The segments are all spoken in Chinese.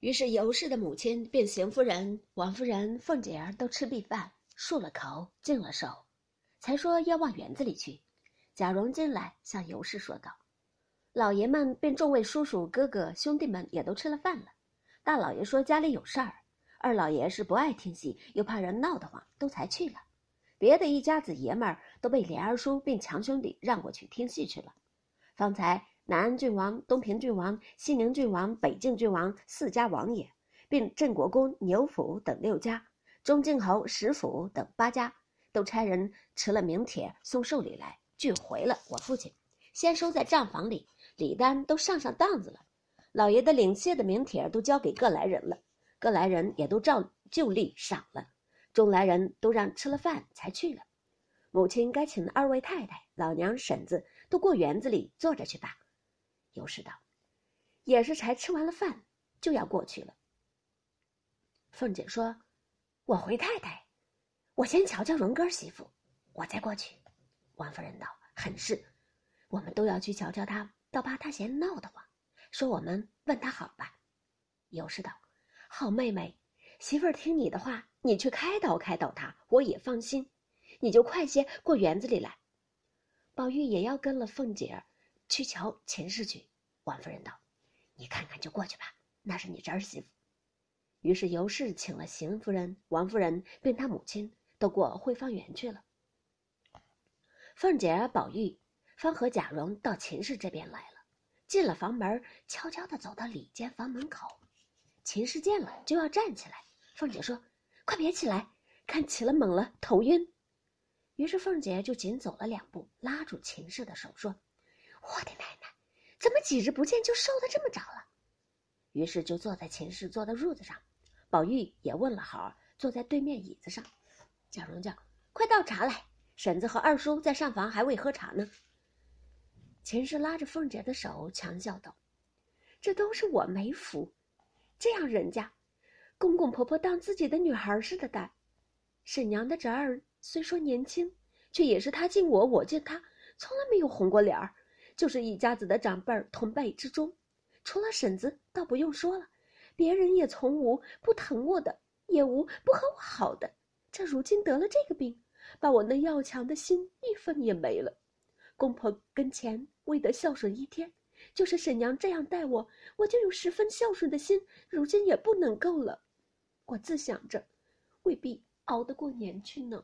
于是尤氏的母亲便邢夫人、王夫人、凤姐儿都吃毕饭，漱了口，净了手，才说要往园子里去。贾蓉进来向尤氏说道：“老爷们便众位叔叔、哥哥、兄弟们也都吃了饭了。大老爷说家里有事儿，二老爷是不爱听戏，又怕人闹得慌，都才去了。别的一家子爷们儿都被连二叔并强兄弟让过去听戏去了。方才。”南安郡王、东平郡王、西宁郡王、北境郡王四家王爷，并镇国公、牛府等六家，中靖侯、石府等八家，都差人持了名帖送寿礼来，俱回了我父亲，先收在账房里，礼单都上上当子了。老爷的领谢的名帖都交给各来人了，各来人也都照旧例赏了，众来人都让吃了饭才去了。母亲该请的二位太太、老娘、婶子都过园子里坐着去吧。尤氏道：“也是才吃完了饭，就要过去了。”凤姐说：“我回太太，我先瞧瞧荣哥媳妇，我再过去。”王夫人道：“很是，我们都要去瞧瞧他，倒怕他嫌闹得慌。说我们问他好吧。”尤氏道：“好妹妹，媳妇听你的话，你去开导开导他，我也放心。你就快些过园子里来。”宝玉也要跟了凤姐儿。去瞧秦氏去，王夫人道：“你看看就过去吧，那是你侄儿媳妇。”于是尤氏请了邢夫人、王夫人，并她母亲都过汇芳园去了。凤姐、宝玉方和贾蓉到秦氏这边来了，进了房门，悄悄地走到里间房门口。秦氏见了就要站起来，凤姐说：“快别起来，看起了猛了，头晕。”于是凤姐就紧走了两步，拉住秦氏的手说。我的奶奶，怎么几日不见就瘦的这么着了？于是就坐在秦氏坐的褥子上，宝玉也问了好，坐在对面椅子上。贾蓉叫：“快倒茶来，婶子和二叔在上房还未喝茶呢。”秦氏拉着凤姐的手，强笑道：“这都是我没福，这样人家，公公婆婆当自己的女孩似的待。婶娘的侄儿虽说年轻，却也是他敬我，我敬他，从来没有红过脸儿。”就是一家子的长辈儿同辈之中，除了婶子，倒不用说了，别人也从无不疼我的，也无不和我好的。这如今得了这个病，把我那要强的心一分也没了。公婆跟前未得孝顺一天，就是婶娘这样待我，我就有十分孝顺的心，如今也不能够了。我自想着，未必熬得过年去呢。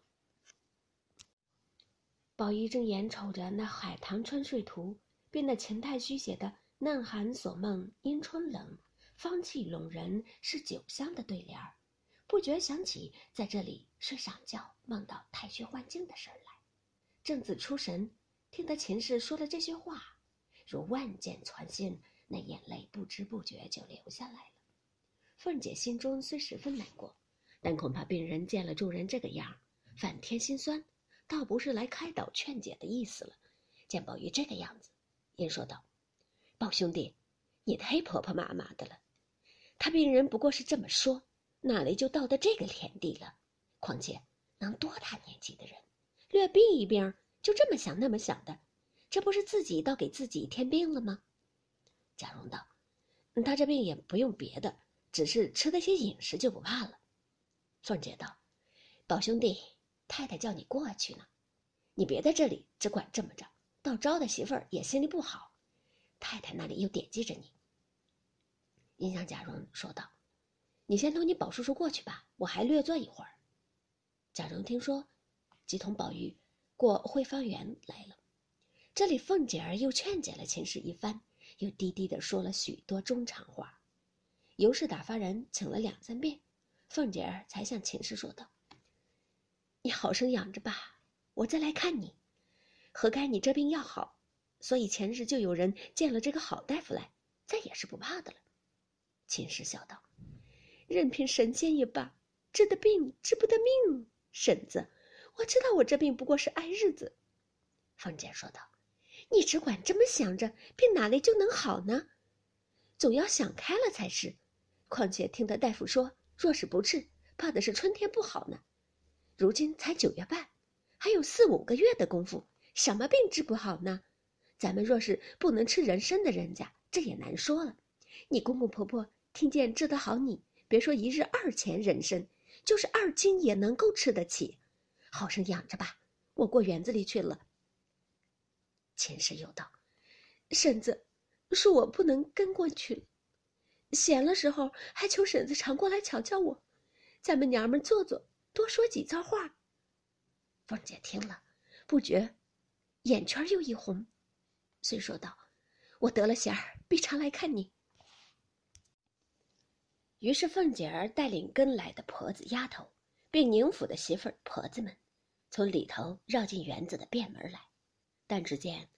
宝玉正眼瞅着那《海棠春睡图》。便那秦太虚写的“嫩寒锁梦因春冷，芳气笼人是酒香”的对联儿，不觉想起在这里睡上觉梦到太虚幻境的事儿来。正自出神，听得秦氏说了这些话，如万箭穿心，那眼泪不知不觉就流下来了。凤姐心中虽十分难过，但恐怕病人见了众人这个样，反添心酸，倒不是来开导劝解的意思了。见宝玉这个样子。言说道：“宝兄弟，你太婆婆妈妈的了。他病人不过是这么说，哪里就到的这个田地了？况且能多大年纪的人，略病一病就这么想那么想的，这不是自己倒给自己添病了吗？”贾蓉道：“他这病也不用别的，只是吃了些饮食就不怕了。”凤姐道：“宝兄弟，太太叫你过去呢，你别在这里只管这么着。”到招的媳妇儿也心里不好，太太那里又惦记着你。印象贾蓉说道：“你先同你宝叔叔过去吧，我还略坐一会儿。”贾蓉听说，即同宝玉过汇芳园来了。这里凤姐儿又劝解了秦氏一番，又低低的说了许多中长话。尤氏打发人请了两三遍，凤姐儿才向秦氏说道：“你好生养着吧，我再来看你。”何该你这病要好，所以前日就有人见了这个好大夫来，再也是不怕的了。秦氏笑道：“任凭神仙也罢，治的病治不得命。婶子，我知道我这病不过是挨日子。”凤姐说道：“你只管这么想着，病哪里就能好呢？总要想开了才是。况且听得大夫说，若是不治，怕的是春天不好呢。如今才九月半，还有四五个月的功夫。”什么病治不好呢？咱们若是不能吃人参的人家，这也难说了。你公公婆婆听见治得好你，别说一日二钱人参，就是二斤也能够吃得起，好生养着吧。我过园子里去了。秦氏又道：“婶子，恕我不能跟过去了。闲了时候，还求婶子常过来瞧瞧我，咱们娘们坐坐，多说几遭话。”凤姐听了，不觉眼圈又一红，遂说道：“我得了闲儿，必常来看你。”于是凤姐儿带领跟来的婆子丫头，并宁府的媳妇儿婆子们，从里头绕进园子的便门来。但只见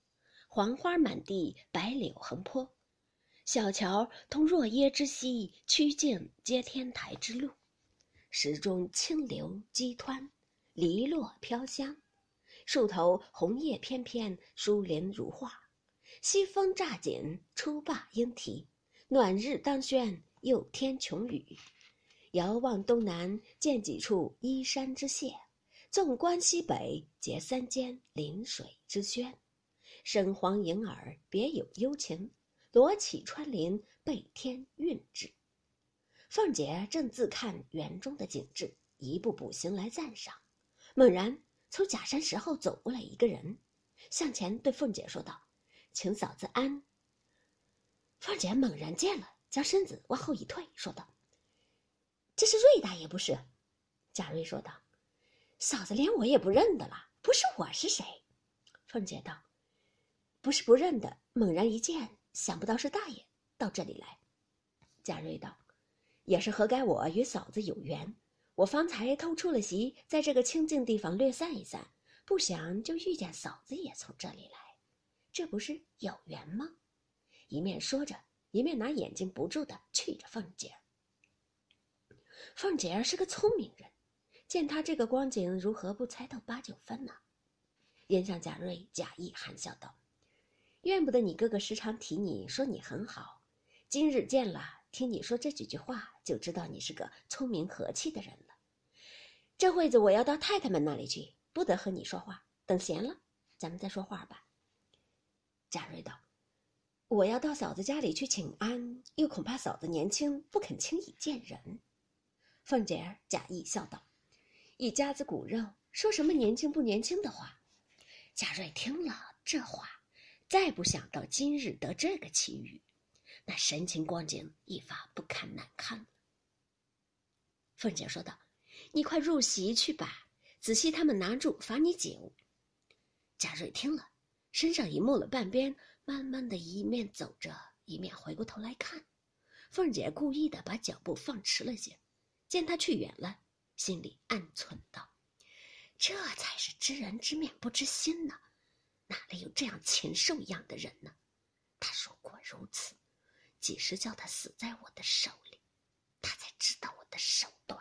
黄花满地，白柳横坡，小桥通若耶之溪，曲径接天台之路，石中清流激湍。篱落飘香，树头红叶翩翩，疏林如画。西风乍紧，初罢莺啼。暖日当轩，又添琼雨。遥望东南，见几处依山之榭；纵观西北，结三间临水之轩。声黄迎耳，别有幽情。罗绮穿林，背天韵致。凤姐正自看园中的景致，一步步行来赞赏。猛然从假山石后走过来一个人，向前对凤姐说道：“请嫂子安。”凤姐猛然见了，将身子往后一退，说道：“这是瑞大爷不是？”贾瑞说道：“嫂子连我也不认得了，不是我是谁？”凤姐道：“不是不认得，猛然一见，想不到是大爷到这里来。”贾瑞道：“也是何该我与嫂子有缘。”我方才偷出了席，在这个清静地方略散一散，不想就遇见嫂子也从这里来，这不是有缘吗？一面说着，一面拿眼睛不住的觑着凤姐。凤姐儿是个聪明人，见他这个光景，如何不猜透八九分呢？眼向贾瑞，假意含笑道：“怨不得你哥哥时常提你说你很好，今日见了，听你说这几句话，就知道你是个聪明和气的人。”这会子我要到太太们那里去，不得和你说话。等闲了，咱们再说话吧。贾瑞道：“我要到嫂子家里去请安，又恐怕嫂子年轻，不肯轻易见人。”凤姐儿假意笑道：“一家子骨肉，说什么年轻不年轻的话？”贾瑞听了这话，再不想到今日得这个奇遇，那神情光景一发不堪难看。凤姐说道。你快入席去吧，仔细他们拿住罚你酒。贾瑞听了，身上已没了半边，慢慢的一面走着，一面回过头来看。凤姐故意的把脚步放迟了些，见他去远了，心里暗忖道：“这才是知人知面不知心呢，哪里有这样禽兽一样的人呢？他如果如此，几时叫他死在我的手里，他才知道我的手段。”